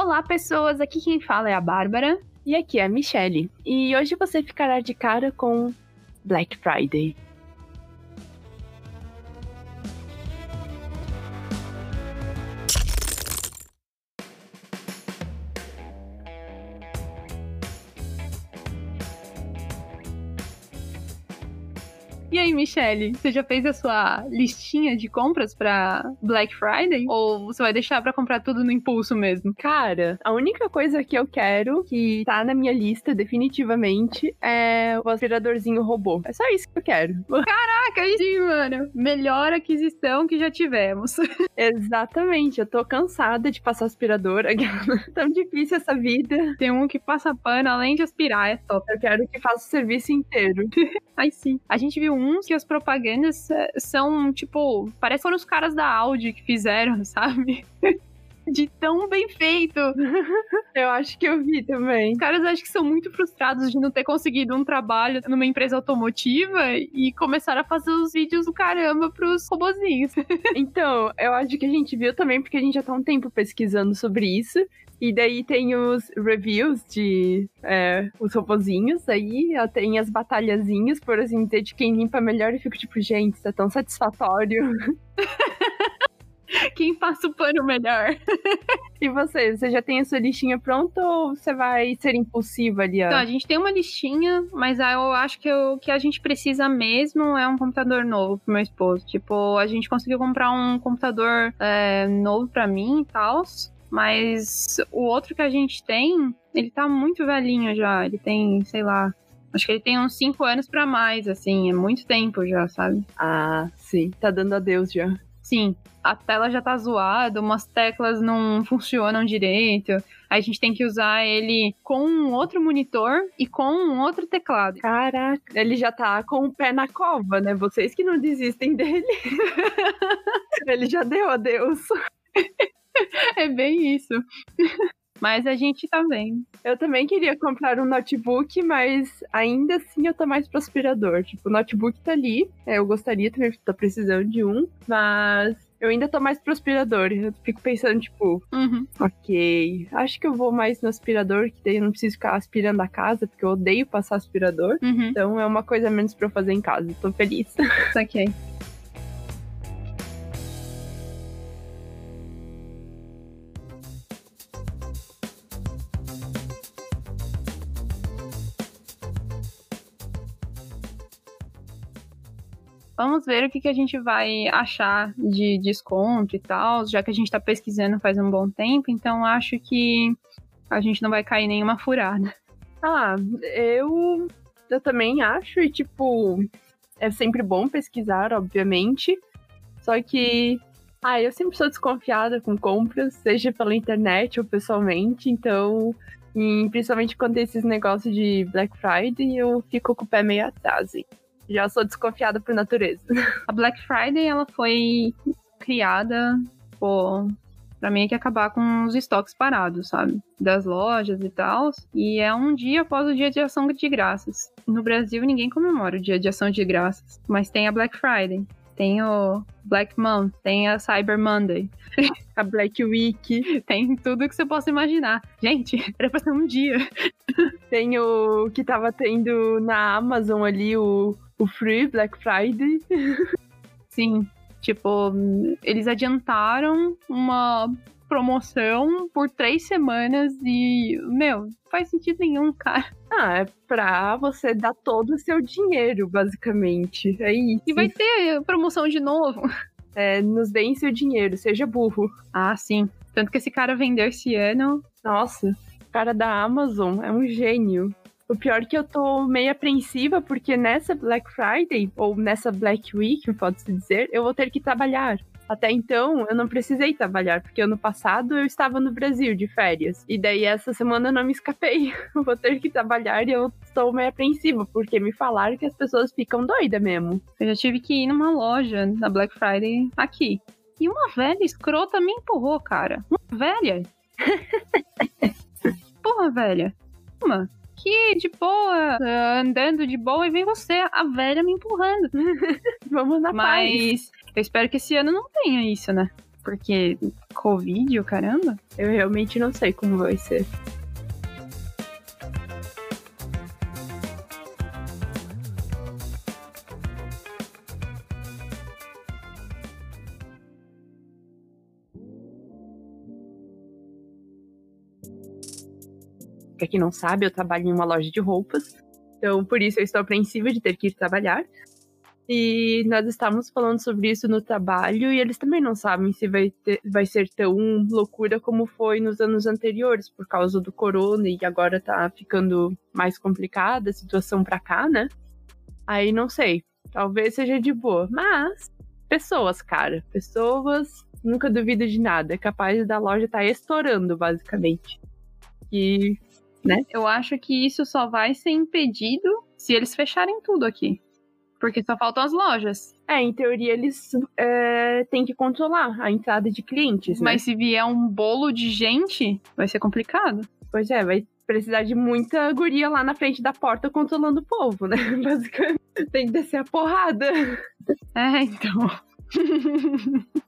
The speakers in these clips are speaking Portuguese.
Olá, pessoas! Aqui quem fala é a Bárbara. E aqui é a Michelle. E hoje você ficará de cara com Black Friday. Michelle, você já fez a sua listinha de compras pra Black Friday? Ou você vai deixar pra comprar tudo no impulso mesmo? Cara, a única coisa que eu quero, que tá na minha lista definitivamente, é o aspiradorzinho robô. É só isso que eu quero. Caraca, sim, mano. Melhor aquisição que já tivemos. Exatamente, eu tô cansada de passar aspirador. Tão difícil essa vida. Tem um que passa pano além de aspirar, é top. Eu quero que faça o serviço inteiro. Aí sim. A gente viu uns que as propagandas eh, são, tipo, parece foram os caras da Audi que fizeram, sabe? De tão bem feito. eu acho que eu vi também. Os caras acho que são muito frustrados de não ter conseguido um trabalho numa empresa automotiva e começaram a fazer os vídeos do caramba pros robozinhos. então, eu acho que a gente viu também porque a gente já tá um tempo pesquisando sobre isso. E daí tem os reviews de é, os robozinhos aí, tem as batalhazinhas, por assim dizer, de quem limpa melhor e fico tipo, gente, é tão satisfatório. Quem passa o pano melhor? e você? Você já tem a sua listinha pronta ou você vai ser impulsiva ali? Ó? Então, a gente tem uma listinha, mas eu acho que o que a gente precisa mesmo é um computador novo pro meu esposo. Tipo, a gente conseguiu comprar um computador é, novo para mim e tal. Mas o outro que a gente tem, ele tá muito velhinho já. Ele tem, sei lá, Acho que ele tem uns 5 anos para mais, assim, é muito tempo já, sabe? Ah, sim, tá dando adeus já. Sim, a tela já tá zoada, umas teclas não funcionam direito. Aí a gente tem que usar ele com um outro monitor e com um outro teclado. Caraca, ele já tá com o pé na cova, né? Vocês que não desistem dele. ele já deu adeus. é bem isso. Mas a gente tá vendo. Eu também queria comprar um notebook, mas ainda assim eu tô mais pro aspirador. Tipo, o notebook tá ali. É, eu gostaria também, tô precisando de um. Mas eu ainda tô mais pro aspirador. Eu fico pensando, tipo, uhum. ok, acho que eu vou mais no aspirador, que daí eu não preciso ficar aspirando a casa, porque eu odeio passar aspirador. Uhum. Então é uma coisa menos pra eu fazer em casa. Tô feliz. Ok. Vamos ver o que, que a gente vai achar de desconto e tal, já que a gente está pesquisando faz um bom tempo, então acho que a gente não vai cair nenhuma furada. Ah, eu, eu também acho, e tipo, é sempre bom pesquisar, obviamente, só que ah, eu sempre sou desconfiada com compras, seja pela internet ou pessoalmente, então, principalmente quando tem esses negócios de Black Friday, eu fico com o pé meio atrás. Já sou desconfiada por natureza. A Black Friday, ela foi criada por para mim é que acabar com os estoques parados, sabe? Das lojas e tal. E é um dia após o dia de ação de graças. No Brasil, ninguém comemora o dia de ação de graças, mas tem a Black Friday. Tem o Black Month, tem a Cyber Monday, a Black Week, tem tudo que você possa imaginar. Gente, era pra ser um dia. Tem o que tava tendo na Amazon ali, o o Free Black Friday. Sim, tipo, eles adiantaram uma promoção por três semanas e, meu, faz sentido nenhum, cara. Ah, é pra você dar todo o seu dinheiro, basicamente. É isso. E vai ter promoção de novo. É, nos deem seu dinheiro, seja burro. Ah, sim. Tanto que esse cara vendeu esse ano. Nossa, o cara da Amazon é um gênio. O pior é que eu tô meio apreensiva, porque nessa Black Friday, ou nessa Black Week, pode-se dizer, eu vou ter que trabalhar. Até então, eu não precisei trabalhar, porque ano passado eu estava no Brasil de férias. E daí essa semana eu não me escapei. Vou ter que trabalhar e eu estou meio apreensiva, porque me falaram que as pessoas ficam doidas mesmo. Eu já tive que ir numa loja na Black Friday aqui. E uma velha escrota me empurrou, cara. Uma velha. Porra, velha. Uma aqui de boa, andando de boa, e vem você, a velha, me empurrando. Vamos na Mas paz. eu espero que esse ano não tenha isso, né? Porque Covid, o caramba? Eu realmente não sei como vai ser. Pra quem não sabe, eu trabalho em uma loja de roupas. Então, por isso eu estou apreensiva de ter que ir trabalhar. E nós estávamos falando sobre isso no trabalho e eles também não sabem se vai, ter, vai ser tão loucura como foi nos anos anteriores, por causa do corona e agora tá ficando mais complicada a situação pra cá, né? Aí não sei. Talvez seja de boa. Mas, pessoas, cara. Pessoas, nunca duvido de nada. É capaz da loja estar tá estourando, basicamente. E, né? Eu acho que isso só vai ser impedido se eles fecharem tudo aqui. Porque só faltam as lojas. É, em teoria eles é, têm que controlar a entrada de clientes. Mas né? se vier um bolo de gente, vai ser complicado. Pois é, vai precisar de muita guria lá na frente da porta controlando o povo, né? Basicamente, tem que descer a porrada. É, então.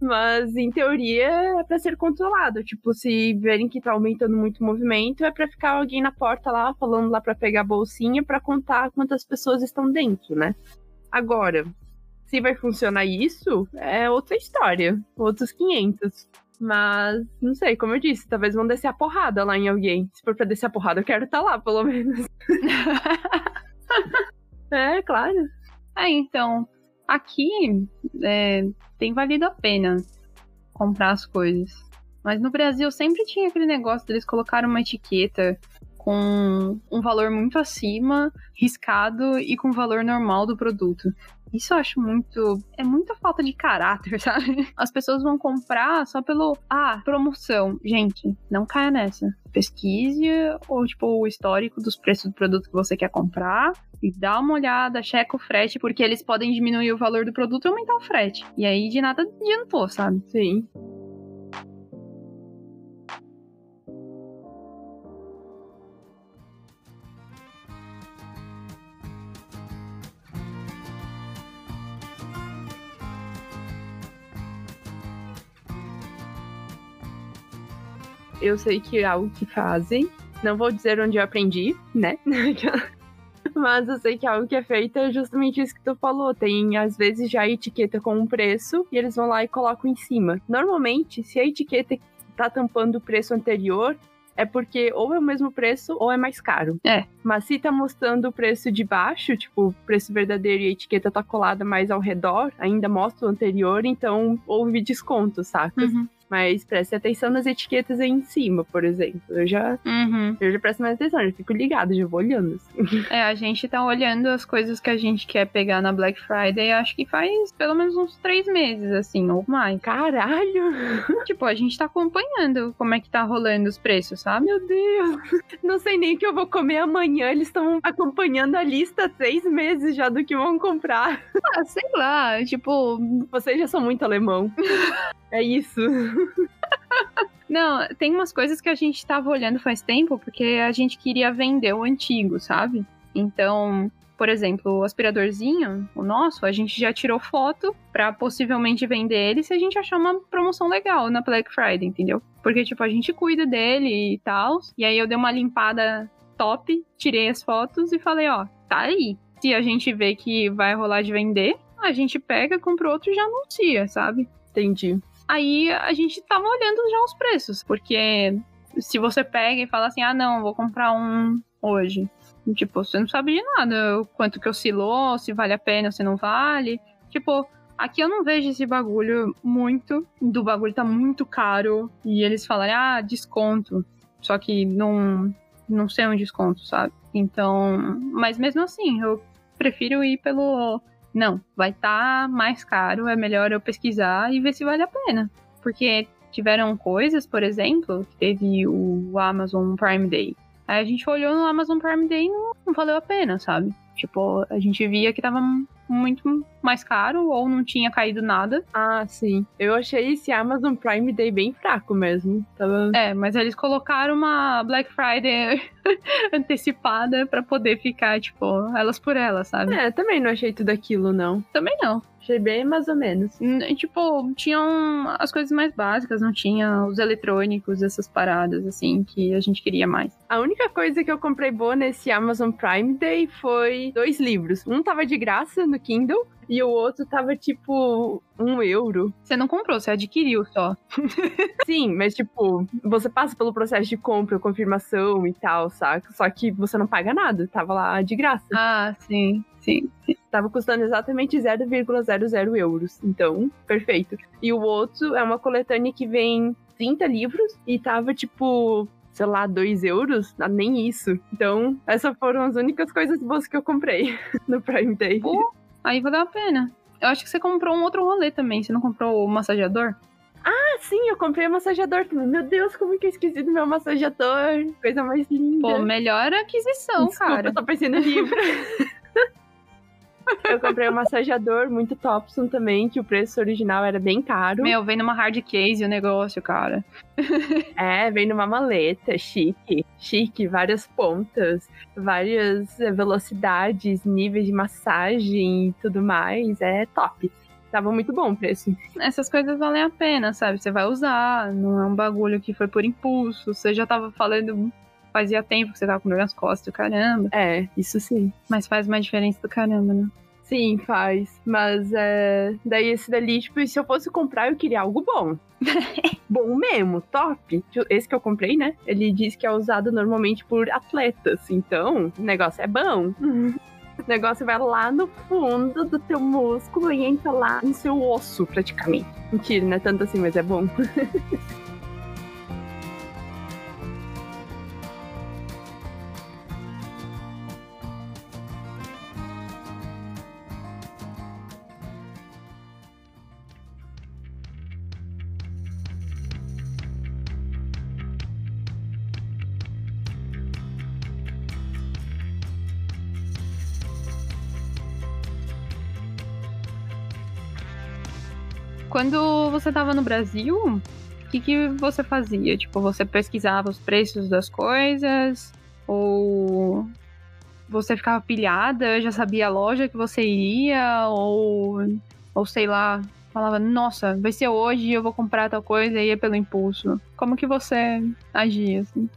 Mas, em teoria, é pra ser controlado. Tipo, se verem que tá aumentando muito o movimento, é pra ficar alguém na porta lá, falando lá pra pegar a bolsinha, pra contar quantas pessoas estão dentro, né? Agora, se vai funcionar isso, é outra história. Outros 500. Mas, não sei, como eu disse, talvez vão descer a porrada lá em alguém. Se for pra descer a porrada, eu quero estar tá lá, pelo menos. é, claro. É, então, aqui é, tem valido a pena comprar as coisas. Mas no Brasil sempre tinha aquele negócio deles colocarem uma etiqueta com um valor muito acima, riscado e com o valor normal do produto. Isso eu acho muito. É muita falta de caráter, sabe? As pessoas vão comprar só pelo. Ah, promoção. Gente, não caia nessa. Pesquise ou, tipo, o histórico dos preços do produto que você quer comprar e dá uma olhada, checa o frete, porque eles podem diminuir o valor do produto e aumentar o frete. E aí de nada adiantou, sabe? Sim. Eu sei que é algo que fazem. Não vou dizer onde eu aprendi, né? Mas eu sei que algo que é feito é justamente isso que tu falou. Tem, às vezes, já a etiqueta com um preço e eles vão lá e colocam em cima. Normalmente, se a etiqueta tá tampando o preço anterior, é porque ou é o mesmo preço ou é mais caro. É. Mas se tá mostrando o preço de baixo, tipo, o preço verdadeiro e a etiqueta tá colada mais ao redor, ainda mostra o anterior, então houve desconto, saca? Uhum. Mas preste atenção nas etiquetas aí em cima, por exemplo. Eu já, uhum. eu já presto mais atenção, já fico ligado, já vou olhando. Assim. É, a gente tá olhando as coisas que a gente quer pegar na Black Friday, acho que faz pelo menos uns três meses, assim, ou mais. Caralho! tipo, a gente tá acompanhando como é que tá rolando os preços, sabe? Meu Deus! Não sei nem o que eu vou comer amanhã, eles estão acompanhando a lista há três meses já do que vão comprar. Ah, sei lá, tipo. Vocês já são muito alemão. é isso. Não, tem umas coisas que a gente tava olhando faz tempo porque a gente queria vender o antigo, sabe? Então, por exemplo, o aspiradorzinho, o nosso, a gente já tirou foto para possivelmente vender ele se a gente achar uma promoção legal na Black Friday, entendeu? Porque, tipo, a gente cuida dele e tal. E aí eu dei uma limpada top, tirei as fotos e falei, ó, tá aí. Se a gente vê que vai rolar de vender, a gente pega, compra outro e já anuncia, sabe? Entendi. Aí a gente tava olhando já os preços, porque se você pega e fala assim, ah, não, vou comprar um hoje. Tipo, você não sabe de nada, quanto que oscilou, se vale a pena, se não vale. Tipo, aqui eu não vejo esse bagulho muito, do bagulho tá muito caro, e eles falarem, ah, desconto. Só que não, não sei um desconto, sabe? Então, mas mesmo assim, eu prefiro ir pelo não, vai estar tá mais caro, é melhor eu pesquisar e ver se vale a pena. Porque tiveram coisas, por exemplo, teve o Amazon Prime Day. Aí a gente olhou no Amazon Prime Day e não, não valeu a pena, sabe? Tipo, a gente via que tava muito mais caro ou não tinha caído nada. Ah, sim. Eu achei esse Amazon Prime Day bem fraco mesmo. Tava... É, mas eles colocaram uma Black Friday antecipada para poder ficar, tipo, elas por elas, sabe? É, também não achei tudo aquilo, não. Também não. Achei bem mais ou menos. N- Tipo, tinham as coisas mais básicas, não tinha os eletrônicos, essas paradas, assim, que a gente queria mais. A única coisa que eu comprei boa nesse Amazon Prime Day foi dois livros. Um tava de graça no Kindle e o outro tava tipo um euro. Você não comprou, você adquiriu só. Sim, mas tipo, você passa pelo processo de compra, confirmação e tal, saca? Só que você não paga nada, tava lá de graça. Ah, sim, sim. Tava custando exatamente 0,00 euros. Então, perfeito. E o outro é uma coletânea que vem 30 livros e tava tipo, sei lá, 2 euros, Ah, nem isso. Então, essas foram as únicas coisas boas que eu comprei no Prime Day. Pô, aí valeu a pena. Eu acho que você comprou um outro rolê também. Você não comprou o massageador? Ah, sim, eu comprei um massageador também. Meu Deus, como que eu esqueci do meu massageador? Coisa mais linda. Pô, melhor aquisição, Desculpa, cara. eu tô pensando no livro. eu comprei um massageador muito Topson também, que o preço original era bem caro. Meu, vem numa hard case o negócio, cara. É, vem numa maleta, chique, chique, várias pontas, várias eh, velocidades, níveis de massagem e tudo mais. É top. Tava muito bom o preço. Essas coisas valem a pena, sabe? Você vai usar, não é um bagulho que foi por impulso. Você já tava falando, fazia tempo que você tava com dor nas costas, caramba. É, isso sim. Mas faz uma diferença do caramba, né? Sim, faz. Mas é. Daí esse dali, tipo, se eu fosse comprar, eu queria algo bom. bom mesmo, top. Esse que eu comprei, né? Ele diz que é usado normalmente por atletas. Então, o negócio é bom. O negócio vai lá no fundo do teu músculo e entra lá no seu osso, praticamente. Mentira, não é tanto assim, mas é bom. Quando você tava no Brasil, o que, que você fazia? Tipo, você pesquisava os preços das coisas? Ou você ficava pilhada, já sabia a loja que você iria? Ou, ou sei lá, falava, nossa, vai ser hoje, eu vou comprar tal coisa e ia pelo impulso. Como que você agia, assim?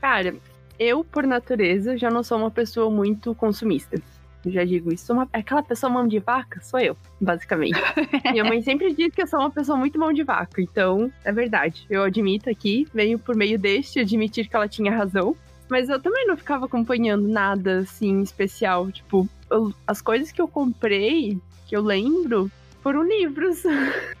Cara, eu, por natureza, já não sou uma pessoa muito consumista. Eu já digo isso. Uma, aquela pessoa mão de vaca sou eu, basicamente. Minha mãe sempre diz que eu sou uma pessoa muito mão de vaca. Então, é verdade. Eu admito aqui, venho por meio deste admitir que ela tinha razão. Mas eu também não ficava acompanhando nada assim especial. Tipo, eu- as coisas que eu comprei, que eu lembro, foram livros.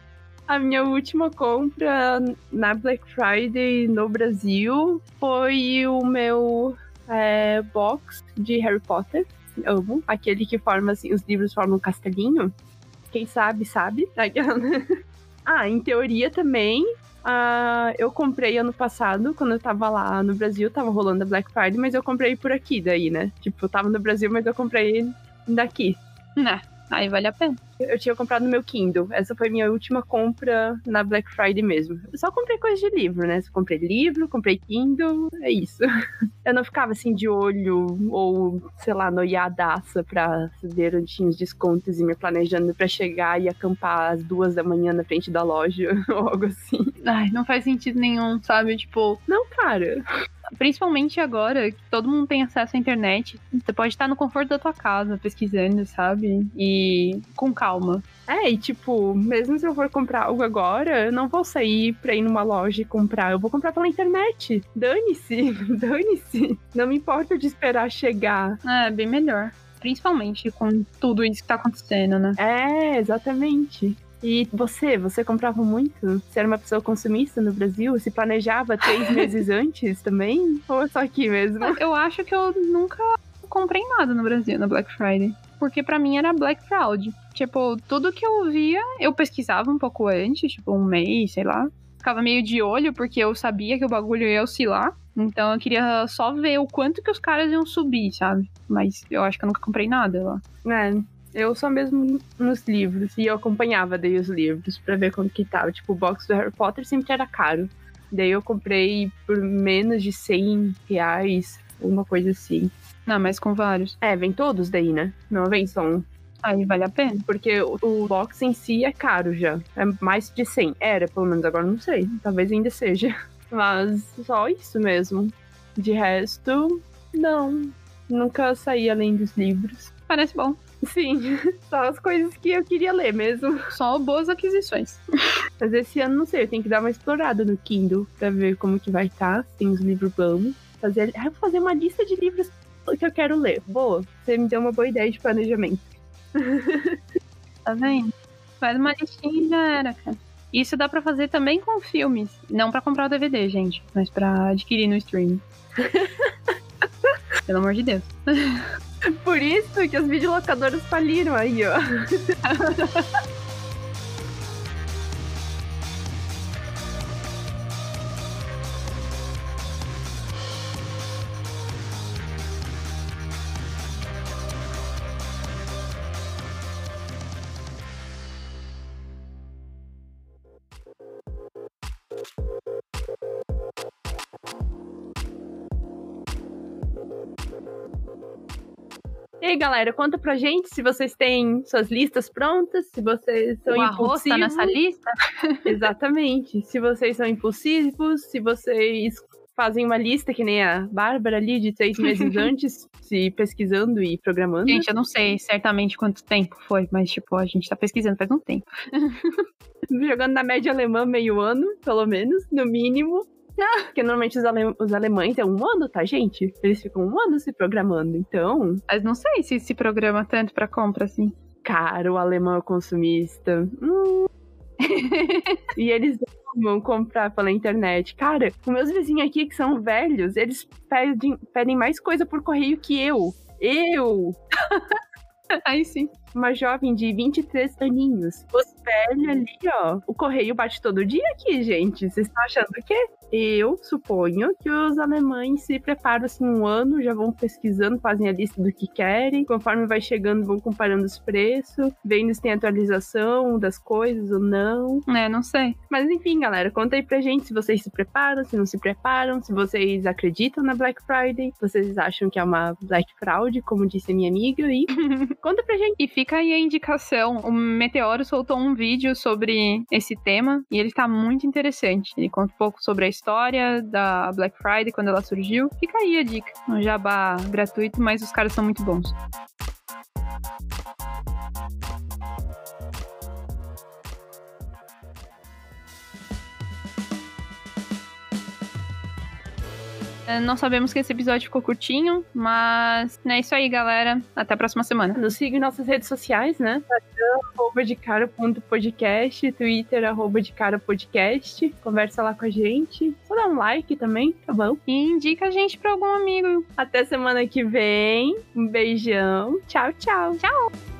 A minha última compra na Black Friday no Brasil foi o meu é, box de Harry Potter. Amo. Aquele que forma, assim, os livros formam um castelinho. Quem sabe, sabe. ah, em teoria também. ah, eu comprei ano passado, quando eu tava lá no Brasil, tava rolando a Black Friday, mas eu comprei por aqui daí, né? Tipo, eu tava no Brasil, mas eu comprei daqui. Né, aí vale a pena. Eu tinha comprado no meu Kindle. Essa foi minha última compra na Black Friday mesmo. Eu só comprei coisa de livro, né? Comprei livro, comprei Kindle, é isso. Eu não ficava assim de olho ou, sei lá, noiadaça pra saber onde tinha os descontos e me planejando pra chegar e acampar às duas da manhã na frente da loja ou algo assim. Ai, não faz sentido nenhum, sabe? Tipo, Não, cara. Principalmente agora que todo mundo tem acesso à internet, você pode estar no conforto da tua casa pesquisando, sabe? E com calma. É, e tipo, mesmo se eu for comprar algo agora, eu não vou sair pra ir numa loja e comprar. Eu vou comprar pela internet. Dane-se, dane-se. Não me importa de esperar chegar. É, bem melhor. Principalmente com tudo isso que tá acontecendo, né? É, exatamente. E você, você comprava muito? Você era uma pessoa consumista no Brasil? Se planejava três meses antes também? Ou é só aqui mesmo? Eu acho que eu nunca comprei nada no Brasil na Black Friday. Porque pra mim era Black Fraud. Tipo, tudo que eu via, eu pesquisava um pouco antes, tipo um mês, sei lá. Ficava meio de olho, porque eu sabia que o bagulho ia oscilar. Então eu queria só ver o quanto que os caras iam subir, sabe? Mas eu acho que eu nunca comprei nada lá. É, eu só mesmo nos livros. E eu acompanhava daí os livros pra ver como que tava. Tipo, o box do Harry Potter sempre era caro. Daí eu comprei por menos de 100 reais, uma coisa assim. Não, mas com vários. É, vem todos daí, né? Não vem só um. Aí vale a pena. Porque o, o box em si é caro já. É mais de 100. Era, pelo menos, agora não sei. Talvez ainda seja. Mas só isso mesmo. De resto, não. Nunca saí além dos livros. Parece bom. Sim, só as coisas que eu queria ler mesmo. Só boas aquisições. Mas esse ano, não sei, eu tenho que dar uma explorada no Kindle pra ver como que vai estar. Tá, tem os livros bons. Fazer, eu vou fazer uma lista de livros que eu quero ler. Boa, você me deu uma boa ideia de planejamento. Tá vendo? Faz uma listinha e já era, cara. Isso dá para fazer também com filmes. Não para comprar o DVD, gente, mas para adquirir no streaming. Pelo amor de Deus. Por isso que as videolocadoras faliram aí, ó. E aí, galera, conta pra gente se vocês têm suas listas prontas, se vocês são o arroz tá nessa lista? Exatamente. Se vocês são impulsivos, se vocês fazem uma lista que nem a Bárbara ali de três meses antes, se pesquisando e programando. Gente, eu não sei certamente quanto tempo foi, mas tipo, a gente tá pesquisando faz um tempo. Jogando na média alemã meio ano, pelo menos, no mínimo. Porque normalmente os, ale os alemães é um ano, tá, gente? Eles ficam um ano se programando, então. Mas não sei se se programa tanto pra compra assim. Cara, o alemão é consumista. Hum. e eles vão comprar pela internet. Cara, os meus vizinhos aqui que são velhos, eles pedem, pedem mais coisa por correio que eu. Eu! Aí sim. Uma jovem de 23 aninhos. Os velhos ali, ó. O correio bate todo dia aqui, gente. Vocês estão achando o quê? Eu suponho que os alemães se preparam assim um ano, já vão pesquisando, fazem a lista do que querem, conforme vai chegando, vão comparando os preços, vendo se tem atualização das coisas ou não. É, não sei. Mas enfim, galera, conta aí pra gente se vocês se preparam, se não se preparam, se vocês acreditam na Black Friday, se vocês acham que é uma Black Fraud, como disse a minha amiga, e conta pra gente. E fica aí a indicação: o Meteoro soltou um vídeo sobre esse tema e ele tá muito interessante. Ele conta um pouco sobre a história da Black Friday quando ela surgiu. Fica aí a dica. Um jabá gratuito, mas os caras são muito bons. É, não sabemos que esse episódio ficou curtinho, mas é isso aí, galera. Até a próxima semana. Nos siga em nossas redes sociais, né? Instagram, arroba de cara.podcast, Twitter, arroba de cara podcast. Conversa lá com a gente. Só dá um like também, tá bom? E indica a gente pra algum amigo. Até semana que vem. Um beijão. Tchau, tchau. Tchau.